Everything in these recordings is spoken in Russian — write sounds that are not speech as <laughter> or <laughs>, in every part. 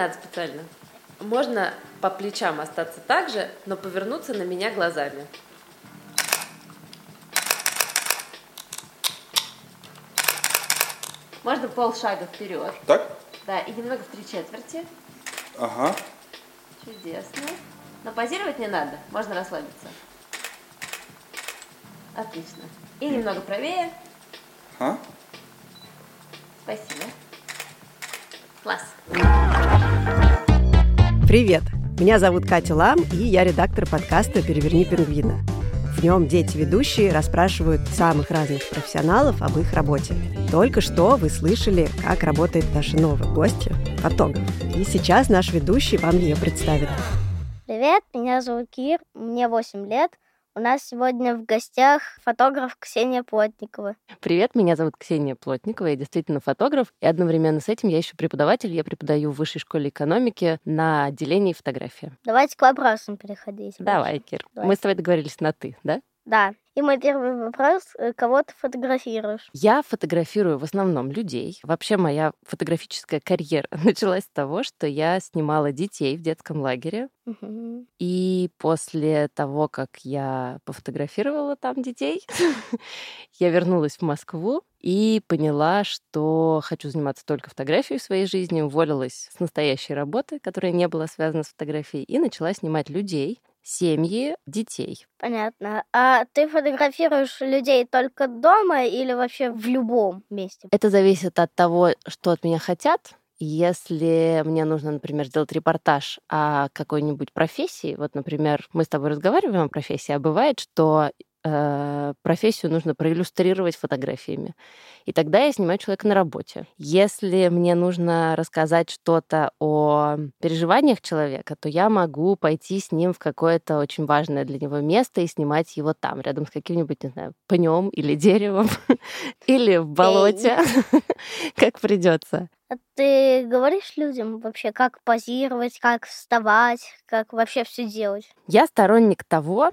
надо специально. Можно по плечам остаться так же, но повернуться на меня глазами. Можно полшага вперед. Так? Да, и немного в три четверти. Ага. Чудесно. Но позировать не надо, можно расслабиться. Отлично. И немного правее. А? Спасибо. Класс. Привет! Меня зовут Катя Лам, и я редактор подкаста «Переверни пингвина». В нем дети-ведущие расспрашивают самых разных профессионалов об их работе. Только что вы слышали, как работает наша новая гостья – фотограф. И сейчас наш ведущий вам ее представит. Привет, меня зовут Кир, мне 8 лет. У нас сегодня в гостях фотограф Ксения Плотникова. Привет, меня зовут Ксения Плотникова, я действительно фотограф, и одновременно с этим я еще преподаватель, я преподаю в Высшей школе экономики на отделении фотографии. Давайте к вопросам переходить. Давай, Кир. Давай. Мы с тобой договорились на «ты», да? Да. И мой первый вопрос. э, Кого ты фотографируешь? Я фотографирую в основном людей. Вообще моя фотографическая карьера <laughs> началась с того, что я снимала детей в детском лагере. Мгм. И после того, как я пофотографировала там детей, <laughs> я вернулась в Москву и поняла, что хочу заниматься только фотографией в своей жизни, уволилась с настоящей работы, которая не была связана с фотографией, и начала снимать людей, семьи, детей. Понятно. А ты фотографируешь людей только дома или вообще в любом месте? Это зависит от того, что от меня хотят. Если мне нужно, например, сделать репортаж о какой-нибудь профессии, вот, например, мы с тобой разговариваем о профессии, а бывает, что профессию нужно проиллюстрировать фотографиями. И тогда я снимаю человека на работе. Если мне нужно рассказать что-то о переживаниях человека, то я могу пойти с ним в какое-то очень важное для него место и снимать его там, рядом с каким-нибудь, не знаю, пнем или <laughs> деревом, или в болоте, <laughs> как придется. А ты говоришь людям вообще, как позировать, как вставать, как вообще все делать? Я сторонник того,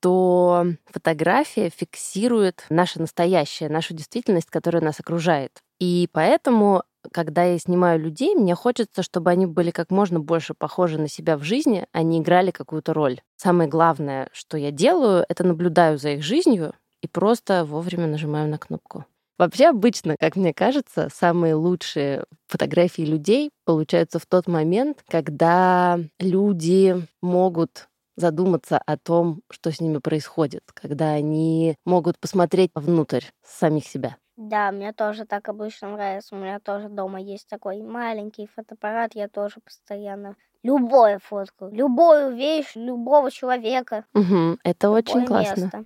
что фотография фиксирует наше настоящее, нашу действительность, которая нас окружает. И поэтому, когда я снимаю людей, мне хочется, чтобы они были как можно больше похожи на себя в жизни, а не играли какую-то роль. Самое главное, что я делаю, это наблюдаю за их жизнью и просто вовремя нажимаю на кнопку. Вообще обычно, как мне кажется, самые лучшие фотографии людей получаются в тот момент, когда люди могут задуматься о том, что с ними происходит, когда они могут посмотреть внутрь самих себя. Да, мне тоже так обычно нравится. У меня тоже дома есть такой маленький фотоаппарат. Я тоже постоянно любое фотку, любую вещь, любого человека. Мгм, это очень любое классно. место.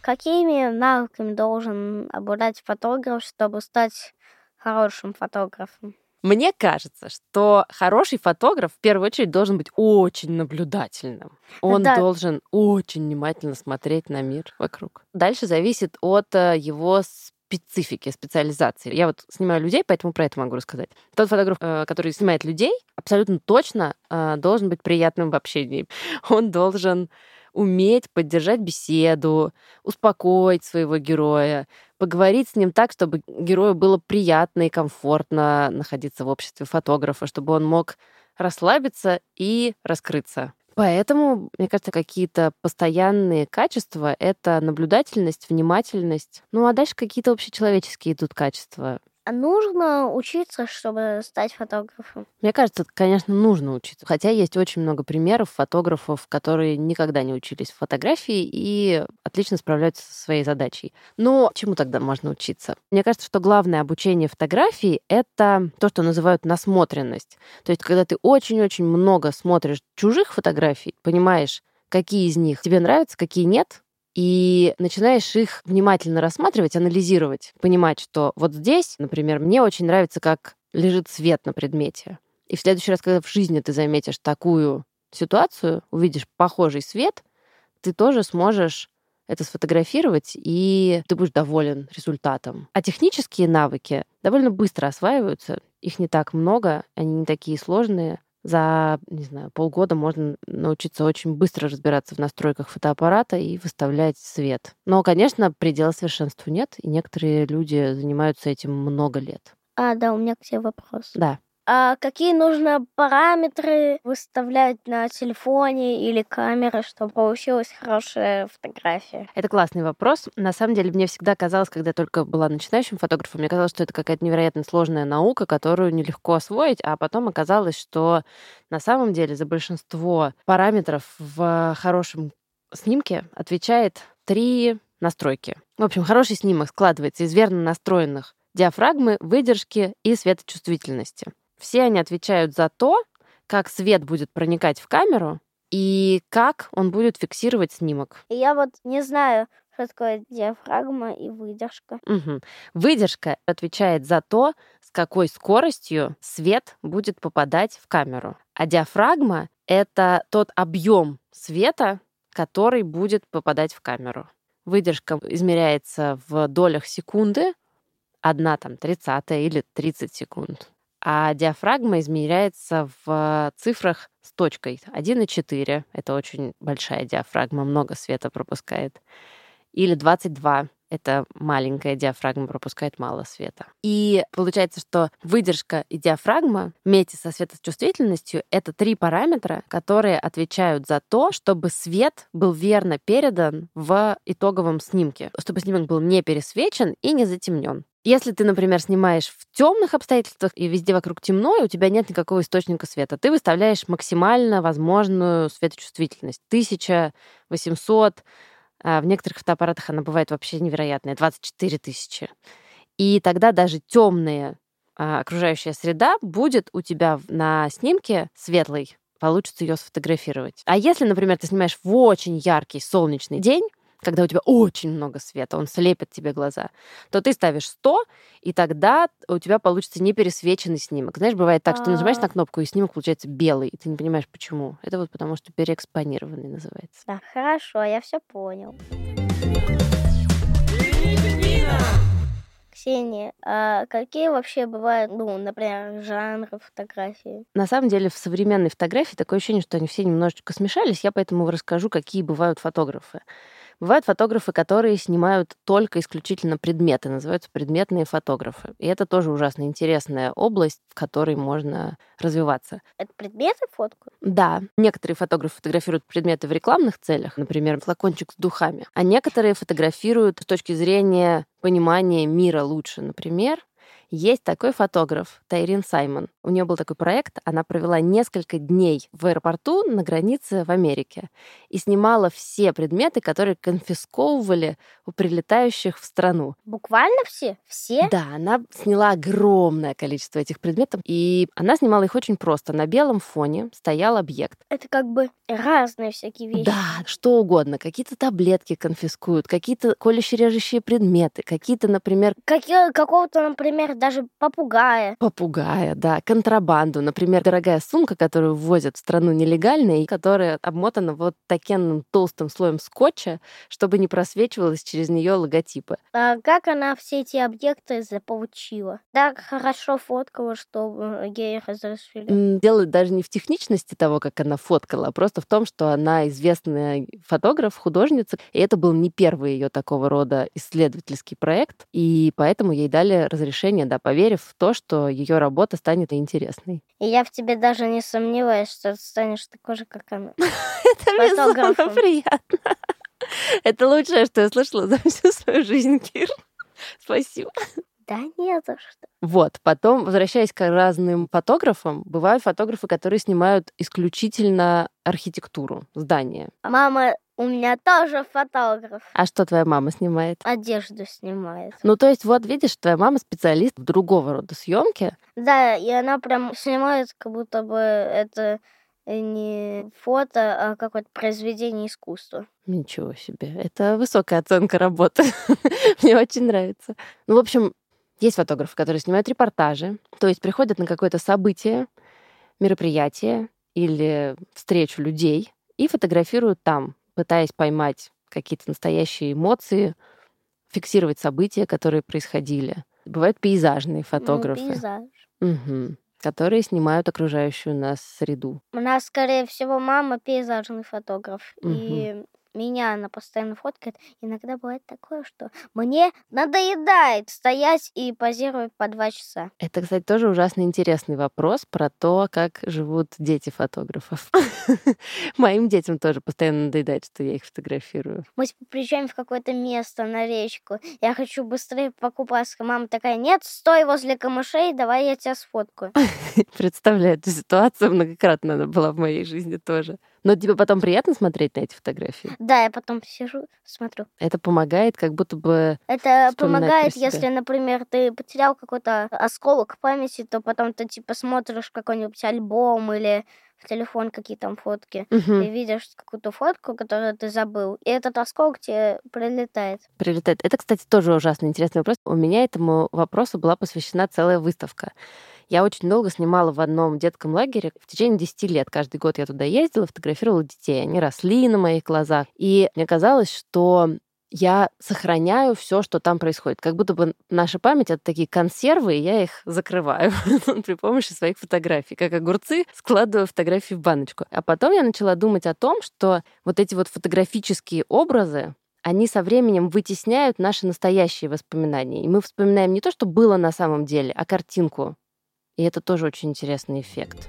Какими навыками должен обладать фотограф, чтобы стать хорошим фотографом? Мне кажется, что хороший фотограф в первую очередь должен быть очень наблюдательным. Он Да. должен очень внимательно смотреть на мир вокруг. Дальше зависит от э, его специфики, специализации. Я вот снимаю людей, поэтому про это могу рассказать. Тот фотограф, э, который снимает людей, абсолютно точно э, должен быть приятным в общении. Он должен уметь поддержать беседу, успокоить своего героя, поговорить с ним так, чтобы герою было приятно и комфортно находиться в обществе фотографа, чтобы он мог расслабиться и раскрыться. Поэтому, мне кажется, какие-то постоянные качества — это наблюдательность, внимательность. Ну а дальше какие-то общечеловеческие идут качества. А нужно учиться, чтобы стать фотографом? Мне кажется, конечно, нужно учиться. Хотя есть очень много примеров фотографов, которые никогда не учились в фотографии и отлично справляются со своей задачей. Но чему тогда можно учиться? Мне кажется, что главное обучение фотографии — это то, что называют насмотренность. То есть, когда ты очень-очень много смотришь чужих фотографий, понимаешь, какие из них тебе нравятся, какие нет, и начинаешь их внимательно рассматривать, анализировать, понимать, что вот здесь, например, мне очень нравится, как лежит свет на предмете. И в следующий раз, когда в жизни ты заметишь такую ситуацию, увидишь похожий свет, ты тоже сможешь это сфотографировать, и ты будешь доволен результатом. А технические навыки довольно быстро осваиваются. Их не так много, они не такие сложные. За, не знаю, полгода можно научиться очень быстро разбираться в настройках фотоаппарата и выставлять свет. Но, конечно, предела совершенству нет, и некоторые люди занимаются этим много лет. А, да, у меня к тебе вопрос. Да. А какие нужно параметры выставлять на телефоне или камере, чтобы получилась хорошая фотография? Это классный вопрос. На самом деле, мне всегда казалось, когда я только была начинающим фотографом, мне казалось, что это какая-то невероятно сложная наука, которую нелегко освоить, а потом оказалось, что на самом деле за большинство параметров в хорошем снимке отвечает три настройки. В общем, хороший снимок складывается из верно настроенных диафрагмы, выдержки и светочувствительности. Все они отвечают за то, как свет будет проникать в камеру и как он будет фиксировать снимок. Я вот не знаю, что такое диафрагма и выдержка. Угу. Выдержка отвечает за то, с какой скоростью свет будет попадать в камеру. А диафрагма — это тот объем света, который будет попадать в камеру. Выдержка измеряется в долях секунды, одна там тридцатая или 30 секунд а диафрагма измеряется в цифрах с точкой 1,4. Это очень большая диафрагма, много света пропускает. Или 22. Это маленькая диафрагма, пропускает мало света. И получается, что выдержка и диафрагма вместе со светочувствительностью — это три параметра, которые отвечают за то, чтобы свет был верно передан в итоговом снимке, чтобы снимок был не пересвечен и не затемнен. Если ты, например, снимаешь в темных обстоятельствах и везде вокруг темно, и у тебя нет никакого источника света, ты выставляешь максимально возможную светочувствительность. 1800, а в некоторых фотоаппаратах она бывает вообще невероятная, 24 тысячи. И тогда даже темная а, окружающая среда будет у тебя на снимке светлой, получится ее сфотографировать. А если, например, ты снимаешь в очень яркий солнечный день, когда у тебя очень много света, он слепит тебе глаза, то ты ставишь 100, и тогда у тебя получится непересвеченный снимок. Знаешь, бывает так, что нажимаешь на кнопку, и снимок получается белый, и ты не понимаешь, почему. Это вот потому, что переэкспонированный называется. Да, хорошо, я все понял. Ксения, а какие вообще бывают, ну, например, жанры фотографии? На самом деле в современной фотографии такое ощущение, что они все немножечко смешались. Я поэтому расскажу, какие бывают фотографы. Бывают фотографы, которые снимают только исключительно предметы, называются предметные фотографы. И это тоже ужасно интересная область, в которой можно развиваться. Это предметы фоткают? Да. Некоторые фотографы фотографируют предметы в рекламных целях, например, флакончик с духами, а некоторые фотографируют с точки зрения понимания мира лучше. Например, есть такой фотограф Тайрин Саймон. У нее был такой проект, она провела несколько дней в аэропорту на границе в Америке и снимала все предметы, которые конфисковывали у прилетающих в страну. Буквально все? Все? Да, она сняла огромное количество этих предметов, и она снимала их очень просто. На белом фоне стоял объект. Это как бы разные всякие вещи. Да, что угодно. Какие-то таблетки конфискуют, какие-то колюще-режущие предметы, какие-то, например... Какие, какого-то, например, даже попугая. Попугая, да. Контрабанду. Например, дорогая сумка, которую ввозят в страну нелегально, и которая обмотана вот таким толстым слоем скотча, чтобы не просвечивалось через нее логотипы. А как она все эти объекты заполучила? Так хорошо фоткала, что ей разрешили. Дело даже не в техничности того, как она фоткала, а просто в том, что она известная фотограф, художница, и это был не первый ее такого рода исследовательский проект, и поэтому ей дали разрешение да, поверив в то, что ее работа станет интересной. И я в тебе даже не сомневаюсь, что ты станешь такой же, как она. <laughs> Это безумно приятно. Это лучшее, что я слышала за всю свою жизнь, Кир. Спасибо. Да не за что. Вот, потом, возвращаясь к разным фотографам, бывают фотографы, которые снимают исключительно архитектуру здания. Мама у меня тоже фотограф. А что твоя мама снимает? Одежду снимает. Ну, то есть, вот видишь, твоя мама специалист в другого рода съемки. Да, и она прям снимает, как будто бы это не фото, а какое-то произведение искусства. Ничего себе. Это высокая оценка работы. <laughs> Мне очень нравится. Ну, в общем, есть фотографы, которые снимают репортажи, то есть приходят на какое-то событие, мероприятие или встречу людей и фотографируют там, пытаясь поймать какие-то настоящие эмоции, фиксировать события, которые происходили. Бывают пейзажные фотографы. Ну, пейзаж. Угу. Которые снимают окружающую нас среду. У нас, скорее всего, мама пейзажный фотограф. Угу. И меня она постоянно фоткает, иногда бывает такое, что мне надоедает стоять и позировать по два часа. Это, кстати, тоже ужасно интересный вопрос про то, как живут дети фотографов. <laughs> Моим детям тоже постоянно надоедает, что я их фотографирую. Мы приезжаем в какое-то место на речку. Я хочу быстрее покупаться. Мама такая, нет, стой возле камышей, давай я тебя сфоткаю. <laughs> Представляю эту ситуацию, многократно она была в моей жизни тоже. Но тебе потом приятно смотреть на эти фотографии? Да, я потом сижу, смотрю. Это помогает, как будто бы Это помогает, если, например, ты потерял какой-то осколок памяти, то потом ты типа смотришь какой-нибудь альбом или в телефон какие там фотки. Мгм. Ты видишь какую-то фотку, которую ты забыл, и этот осколок тебе прилетает. прилетает. Это, кстати, тоже ужасно интересный вопрос. У меня этому вопросу была посвящена целая выставка. Я очень долго снимала в одном детском лагере. В течение 10 лет каждый год я туда ездила, фотографировала детей. Они росли на моих глазах. И мне казалось, что я сохраняю все, что там происходит. Как будто бы наша память — это такие консервы, и я их закрываю <laughs> при помощи своих фотографий. Как огурцы, складываю фотографии в баночку. А потом я начала думать о том, что вот эти вот фотографические образы, они со временем вытесняют наши настоящие воспоминания. И мы вспоминаем не то, что было на самом деле, а картинку. И это тоже очень интересный эффект.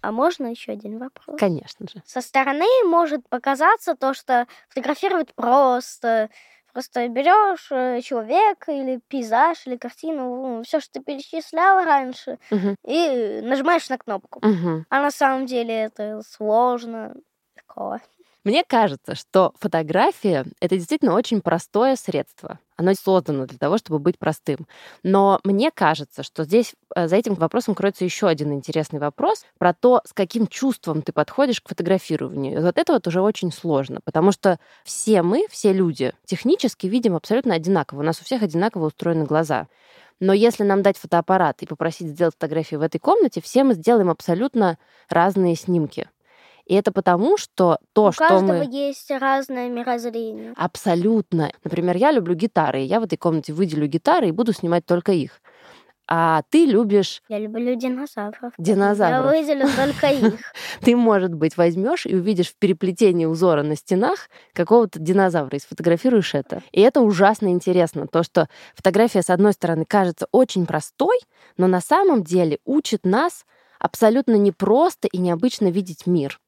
А можно еще один вопрос? Конечно же. Со стороны может показаться то, что фотографировать просто. Просто берешь э, человека или пейзаж, или картину, все, что ты перечислял раньше, Мгм. и нажимаешь на кнопку. Мгм. А на самом деле это сложно, легко. Мне кажется, что фотография — это действительно очень простое средство. Оно создано для того, чтобы быть простым. Но мне кажется, что здесь э, за этим вопросом кроется еще один интересный вопрос про то, с каким чувством ты подходишь к фотографированию. Вот это вот уже очень сложно, потому что все мы, все люди, технически видим абсолютно одинаково. У нас у всех одинаково устроены глаза. Но если нам дать фотоаппарат и попросить сделать фотографии в этой комнате, все мы сделаем абсолютно разные снимки. И это потому, что то, У что каждого мы... есть разное мирозрение. Абсолютно. Например, я люблю гитары, и я в этой комнате выделю гитары и буду снимать только их. А ты любишь Я люблю динозавров. Динозавров. Я выделю только их. <laughs> ты, может быть, возьмешь и увидишь в переплетении узора на стенах какого-то динозавра и сфотографируешь это. И это ужасно интересно, то, что фотография, с одной стороны, кажется очень простой, но на самом деле учит нас абсолютно непросто и необычно видеть мир.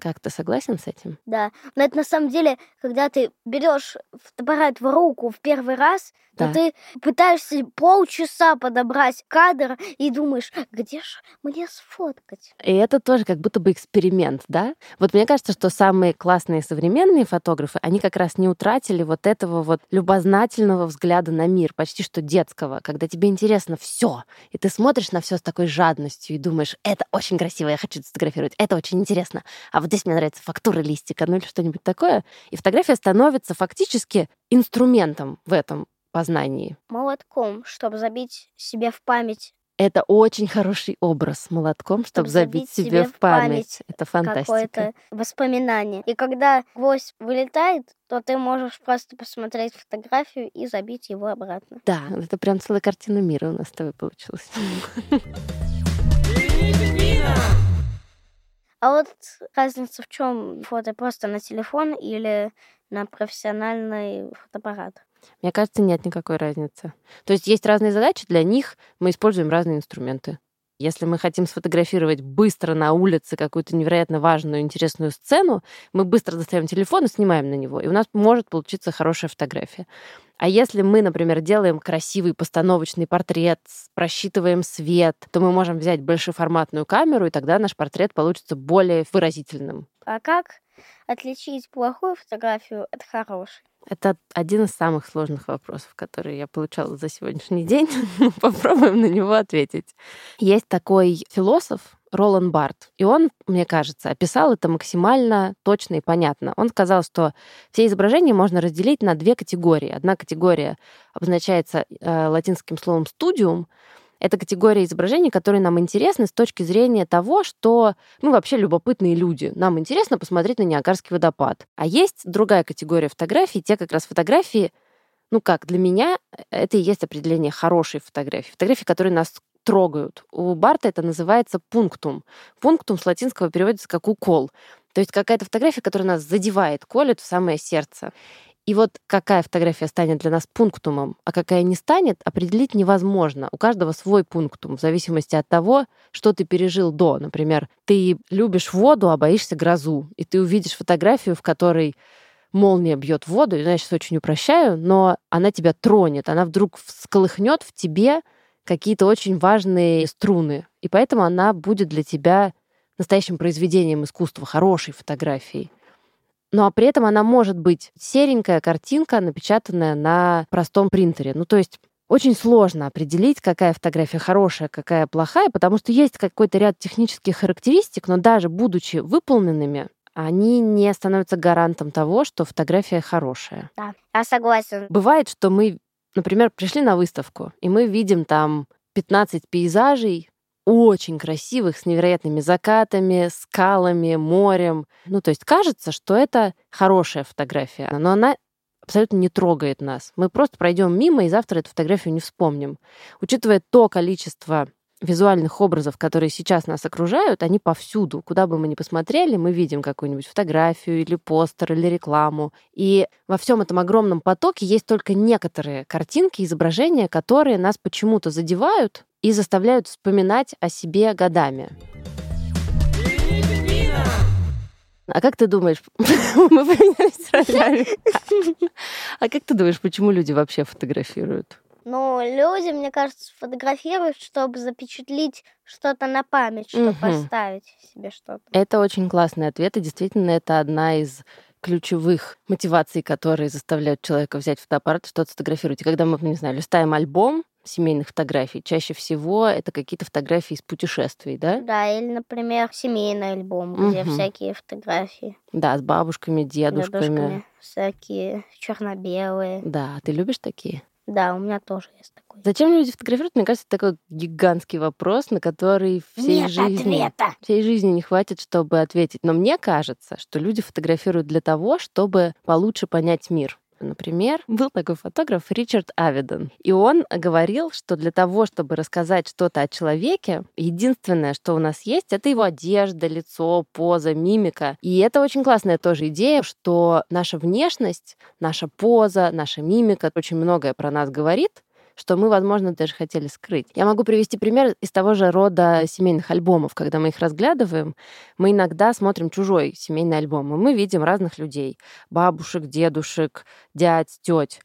Как ты согласен с этим? Да. Но это на самом деле, когда ты берешь фотоаппарат в руку в первый раз, Да. то ты пытаешься полчаса подобрать кадр и думаешь, где же мне сфоткать? И это тоже как будто бы эксперимент, да? Вот мне кажется, что самые классные современные фотографы, они как раз не утратили вот этого вот любознательного взгляда на мир, почти что детского, когда тебе интересно все, и ты смотришь на все с такой жадностью и думаешь, это очень красиво, я хочу сфотографировать, это очень интересно, а вот здесь мне нравится фактура листика, ну или что-нибудь такое. И фотография становится фактически инструментом в этом познании. Молотком, чтобы забить себе в память Это очень хороший образ молотком, чтобы Чтоб забить забить себе в память. память Это фантастика. какое-то воспоминание. И когда гвоздь вылетает, то ты можешь просто посмотреть фотографию и забить его обратно. Да, это прям целая картина мира у нас с тобой получилась. А вот разница в чем фото просто на телефон или на профессиональный фотоаппарат? Мне кажется, нет никакой разницы. То есть есть разные задачи, для них мы используем разные инструменты. Если мы хотим сфотографировать быстро на улице какую-то невероятно важную, интересную сцену, мы быстро достаем телефон и снимаем на него, и у нас может получиться хорошая фотография. А если мы, например, делаем красивый постановочный портрет, просчитываем свет, то мы можем взять большеформатную камеру, и тогда наш портрет получится более выразительным. А как отличить плохую фотографию от хорошей? Это один из самых сложных вопросов, которые я получала за сегодняшний день. <laughs> Попробуем на него ответить. Есть такой философ Ролан Барт, и он, мне кажется, описал это максимально точно и понятно. Он сказал, что все изображения можно разделить на две категории. Одна категория обозначается э, латинским словом «студиум», это категория изображений, которые нам интересны с точки зрения того, что мы вообще любопытные люди. Нам интересно посмотреть на Ниагарский водопад. А есть другая категория фотографий, те как раз фотографии, ну как, для меня это и есть определение хорошей фотографии. Фотографии, которые нас трогают. У Барта это называется пунктум. Пунктум с латинского переводится как укол. То есть какая-то фотография, которая нас задевает, колет в самое сердце. И вот какая фотография станет для нас пунктумом, а какая не станет, определить невозможно. У каждого свой пунктум, в зависимости от того, что ты пережил до. Например, ты любишь воду, а боишься грозу, и ты увидишь фотографию, в которой молния бьет воду, я сейчас очень упрощаю, но она тебя тронет, она вдруг всколыхнет в тебе какие-то очень важные струны, и поэтому она будет для тебя настоящим произведением искусства, хорошей фотографией. Ну а при этом она может быть серенькая картинка, напечатанная на простом принтере. Ну то есть очень сложно определить, какая фотография хорошая, какая плохая, потому что есть какой-то ряд технических характеристик, но даже будучи выполненными, они не становятся гарантом того, что фотография хорошая. Да, я согласен. Бывает, что мы, например, пришли на выставку, и мы видим там 15 пейзажей, очень красивых, с невероятными закатами, скалами, морем. Ну, то есть кажется, что это хорошая фотография, но она абсолютно не трогает нас. Мы просто пройдем мимо и завтра эту фотографию не вспомним. Учитывая то количество визуальных образов, которые сейчас нас окружают, они повсюду. Куда бы мы ни посмотрели, мы видим какую-нибудь фотографию или постер или рекламу. И во всем этом огромном потоке есть только некоторые картинки, изображения, которые нас почему-то задевают и заставляют вспоминать о себе годами. А как ты думаешь, <laughs> мы поменялись ролями. А как ты думаешь, почему люди вообще фотографируют? Ну, люди, мне кажется, фотографируют, чтобы запечатлить что-то на память, чтобы Мгм. поставить себе что-то. Это очень классный ответ, и действительно это одна из ключевых мотиваций, которые заставляют человека взять фотоаппарат что-то сфотографировать. И когда мы, не знаю, листаем альбом семейных фотографий, чаще всего это какие-то фотографии из путешествий, да? Да, или, например, семейный альбом, где Мгм. всякие фотографии. Да, с бабушками, дедушками. дедушками, всякие черно-белые. Да, ты любишь такие? Да, у меня тоже есть такой. Зачем люди фотографируют? Мне кажется, это такой гигантский вопрос, на который всей Нет жизни... ответа. всей жизни не хватит, чтобы ответить. Но мне кажется, что люди фотографируют для того, чтобы получше понять мир. Например, был такой фотограф Ричард Авидон, и он говорил, что для того, чтобы рассказать что-то о человеке, единственное, что у нас есть, это его одежда, лицо, поза, мимика. И это очень классная тоже идея, что наша внешность, наша поза, наша мимика очень многое про нас говорит, что мы, возможно, даже хотели скрыть. Я могу привести пример из того же рода семейных альбомов. Когда мы их разглядываем, мы иногда смотрим чужой семейный альбом, и мы видим разных людей. Бабушек, дедушек, дядь, теть.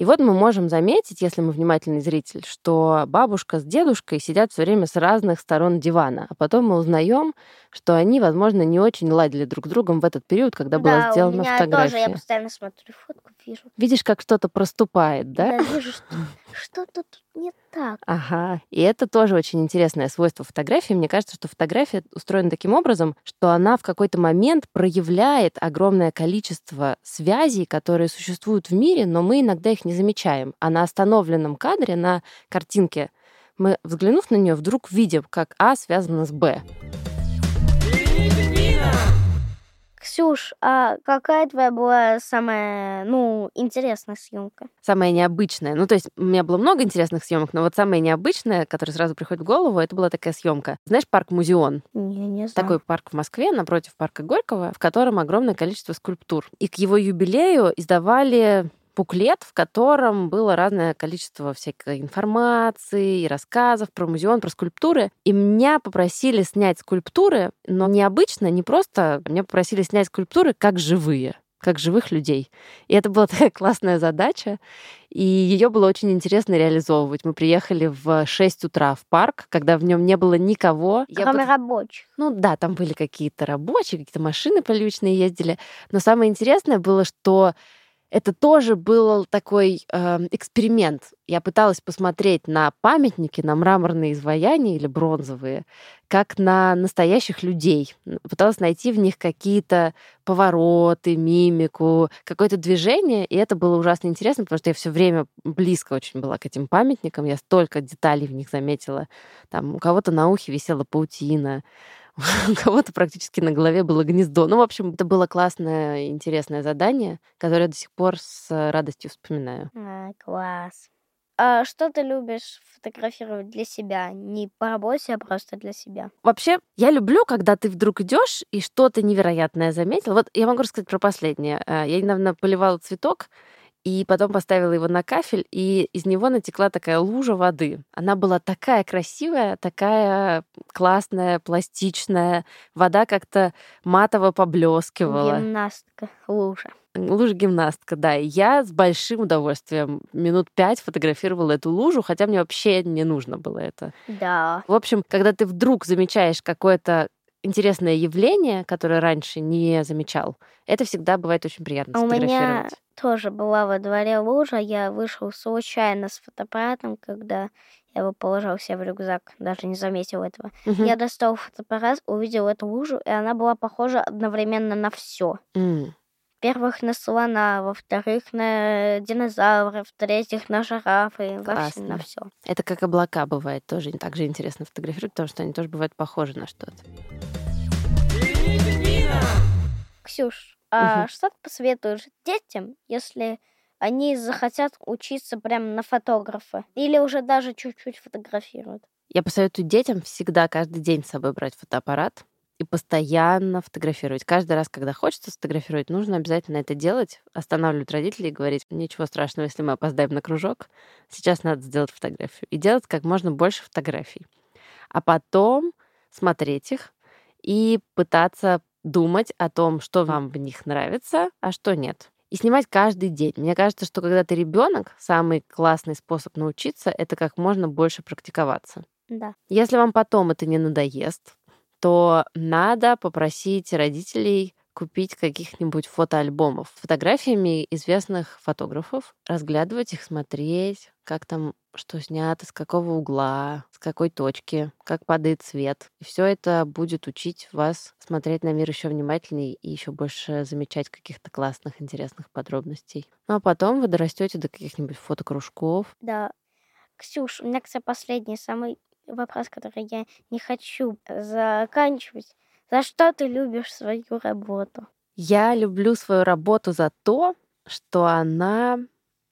И вот мы можем заметить, если мы внимательный зритель, что бабушка с дедушкой сидят все время с разных сторон дивана. А потом мы узнаем, что они, возможно, не очень ладили друг с другом в этот период, когда была да, у сделана меня фотография. тоже, я постоянно смотрю фотку, вижу. Видишь, как что-то проступает, да? Да, вижу, что что-то тут не так. Ага. И это тоже очень интересное свойство фотографии. Мне кажется, что фотография устроена таким образом, что она в какой-то момент проявляет огромное количество связей, которые существуют в мире, но мы иногда их не замечаем. А на остановленном кадре, на картинке, мы, взглянув на нее, вдруг видим, как А связано с Б. Ксюш, а какая твоя была самая, ну, интересная съемка? Самое необычное. Ну, то есть у меня было много интересных съемок, но вот самое необычное, которое сразу приходит в голову, это была такая съемка. Знаешь, парк Музеон? Не, не знаю. Такой парк в Москве, напротив парка Горького, в котором огромное количество скульптур. И к его юбилею издавали буклет, в котором было разное количество всякой информации и рассказов про музеон, про скульптуры. И меня попросили снять скульптуры, но необычно, не просто, меня попросили снять скульптуры как живые как живых людей. И это была <laughs> такая классная задача, и ее было очень интересно реализовывать. Мы приехали в 6 утра в парк, когда в нем не было никого. Я Кроме под- рабочих. ну да, там были какие-то рабочие, какие-то машины полючные ездили. Но самое интересное было, что это тоже был такой э, эксперимент. Я пыталась посмотреть на памятники, на мраморные изваяния или бронзовые, как на настоящих людей. Пыталась найти в них какие-то повороты, мимику, какое-то движение, и это было ужасно интересно, потому что я все время близко очень была к этим памятникам, я столько деталей в них заметила. Там у кого-то на ухе висела паутина, <laughs> у кого-то практически на голове было гнездо. Ну, в общем, это было классное, интересное задание, которое я до сих пор с радостью вспоминаю. А, класс. а что ты любишь фотографировать для себя? Не по работе, а просто для себя. Вообще, я люблю, когда ты вдруг идешь и что-то невероятное заметил. Вот я могу рассказать про последнее. Э, я недавно поливала цветок, и потом поставила его на кафель, и из него натекла такая лужа воды. Она была такая красивая, такая классная, пластичная. Вода как-то матово поблескивала. Гимнастка, лужа. Лужа гимнастка, да. И я с большим удовольствием минут пять фотографировала эту лужу, хотя мне вообще не нужно было это. Да. В общем, когда ты вдруг замечаешь какое-то интересное явление, которое раньше не замечал, это всегда бывает очень приятно А у меня сфотографировать. Тоже была во дворе лужа. Я вышел случайно с фотоаппаратом, когда я его положил себе в рюкзак, даже не заметил этого. Мгм. Я достал фотоаппарат, увидел эту лужу, и она была похожа одновременно на все. М. Во-первых, на слона, во-вторых, на динозавра, в-третьих, на жирафы, вообще на Классно. все. Это как облака бывает тоже. Так же интересно фотографировать, потому что они тоже бывают похожи на что-то. Ксюш, а Мгм. что ты посоветуешь детям, если они захотят учиться прям на фотографа? Или уже даже чуть-чуть фотографируют? Я посоветую детям всегда каждый день с собой брать фотоаппарат и постоянно фотографировать. Каждый раз, когда хочется сфотографировать, нужно обязательно это делать, останавливать родителей и говорить, ничего страшного, если мы опоздаем на кружок, сейчас надо сделать фотографию. И делать как можно больше фотографий. А потом смотреть их и пытаться думать о том, что вам в них нравится, а что нет. И снимать каждый день. Мне кажется, что когда ты ребенок, самый классный способ научиться это как можно больше практиковаться. Да. Если вам потом это не надоест, то надо попросить родителей купить каких-нибудь фотоальбомов с фотографиями известных фотографов, разглядывать их, смотреть, как там что снято, с какого угла, с какой точки, как падает свет. И все это будет учить вас смотреть на мир еще внимательнее и еще больше замечать каких-то классных, интересных подробностей. Ну а потом вы дорастете до каких-нибудь фотокружков. Да. Ксюш, у меня, кстати, последний самый вопрос, который я не хочу заканчивать. За что ты любишь свою работу? Я люблю свою работу за то, что она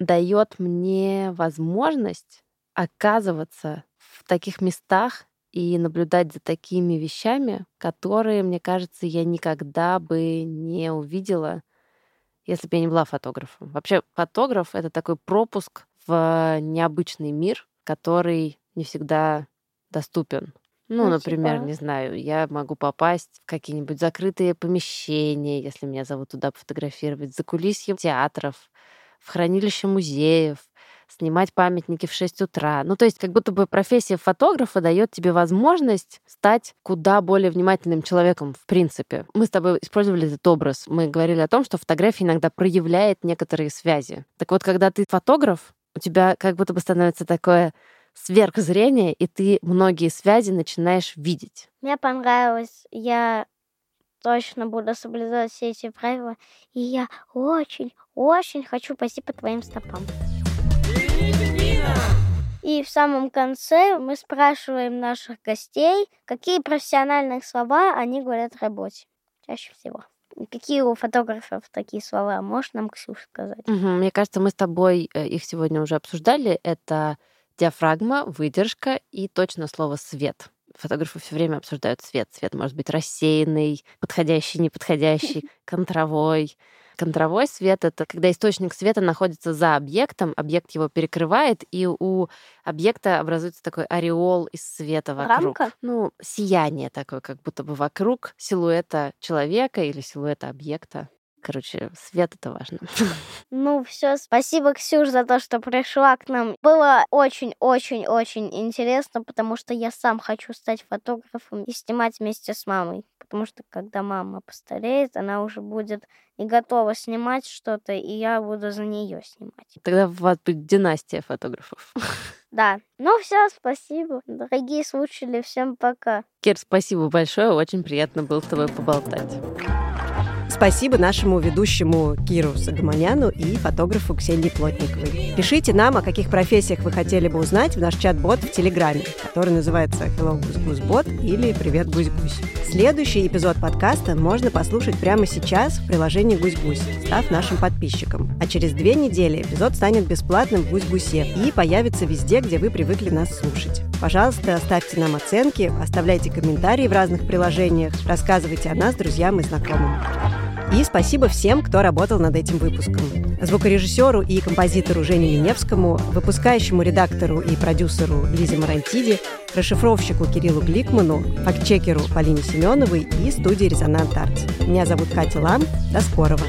дает мне возможность оказываться в таких местах и наблюдать за такими вещами, которые, мне кажется, я никогда бы не увидела, если бы я не была фотографом. Вообще, фотограф — это такой пропуск в необычный мир, который не всегда доступен. Ну, Ну, например, типа? не знаю, я могу попасть в какие-нибудь закрытые помещения, если меня зовут туда пофотографировать, за кулисье театров, в хранилище музеев, снимать памятники в 6 утра. Ну, то есть как будто бы профессия фотографа дает тебе возможность стать куда более внимательным человеком, в принципе. Мы с тобой использовали этот образ. Мы говорили о том, что фотография иногда проявляет некоторые связи. Так вот, когда ты фотограф, у тебя как будто бы становится такое сверхзрение, и ты многие связи начинаешь видеть. Мне понравилось. Я точно буду соблюдать все эти правила. И я очень, очень хочу пойти по твоим стопам. И в самом конце мы спрашиваем наших гостей, какие профессиональные слова они говорят в работе. Чаще всего. Какие у фотографов такие слова? Можешь нам, Ксюша, сказать? Мгм. Мне кажется, мы с тобой э, их сегодня уже обсуждали. Это диафрагма, выдержка и точно слово свет. Фотографы все время обсуждают цвет. Цвет может быть рассеянный, подходящий, неподходящий, <laughs> контровой. Контровой свет — это когда источник света находится за объектом, объект его перекрывает, и у объекта образуется такой ореол из света вокруг. Рамка? Ну, сияние такое, как будто бы вокруг силуэта человека или силуэта объекта. Короче, свет — это важно. <laughs> Ну, все, спасибо, Ксюш, за то, что пришла к нам. Было очень-очень-очень интересно, потому что я сам хочу стать фотографом и снимать вместе с мамой. Потому что когда мама постареет, она уже будет не готова снимать что-то, и я буду за нее снимать. Тогда у вас будет династия фотографов. <laughs> Да. Ну все, спасибо. Дорогие слушатели, всем пока. Кир, спасибо большое. Очень приятно было с тобой поболтать. Спасибо нашему ведущему Киру Сагаманяну и фотографу Ксении Плотниковой. Пишите нам, о каких профессиях вы хотели бы узнать в наш чат-бот в Телеграме, который называется Hello Гусь Гусь Бот или Привет Гусь Гусь. Следующий эпизод подкаста можно послушать прямо сейчас в приложении «Гусь-Гусь», став нашим подписчиком. А через две недели эпизод станет бесплатным в «Гусь-Гусе» и появится везде, где вы привыкли нас слушать. Пожалуйста, ставьте нам оценки, оставляйте комментарии в разных приложениях, рассказывайте о нас друзьям и знакомым. И спасибо всем, кто работал над этим выпуском. Звукорежиссеру и композитору Жене Миневскому, выпускающему редактору и продюсеру Лизе Марантиди, расшифровщику Кириллу Гликману, фактчекеру Полине Семеновой и студии «Резонант Артс». Меня зовут Катя Лам. До скорого!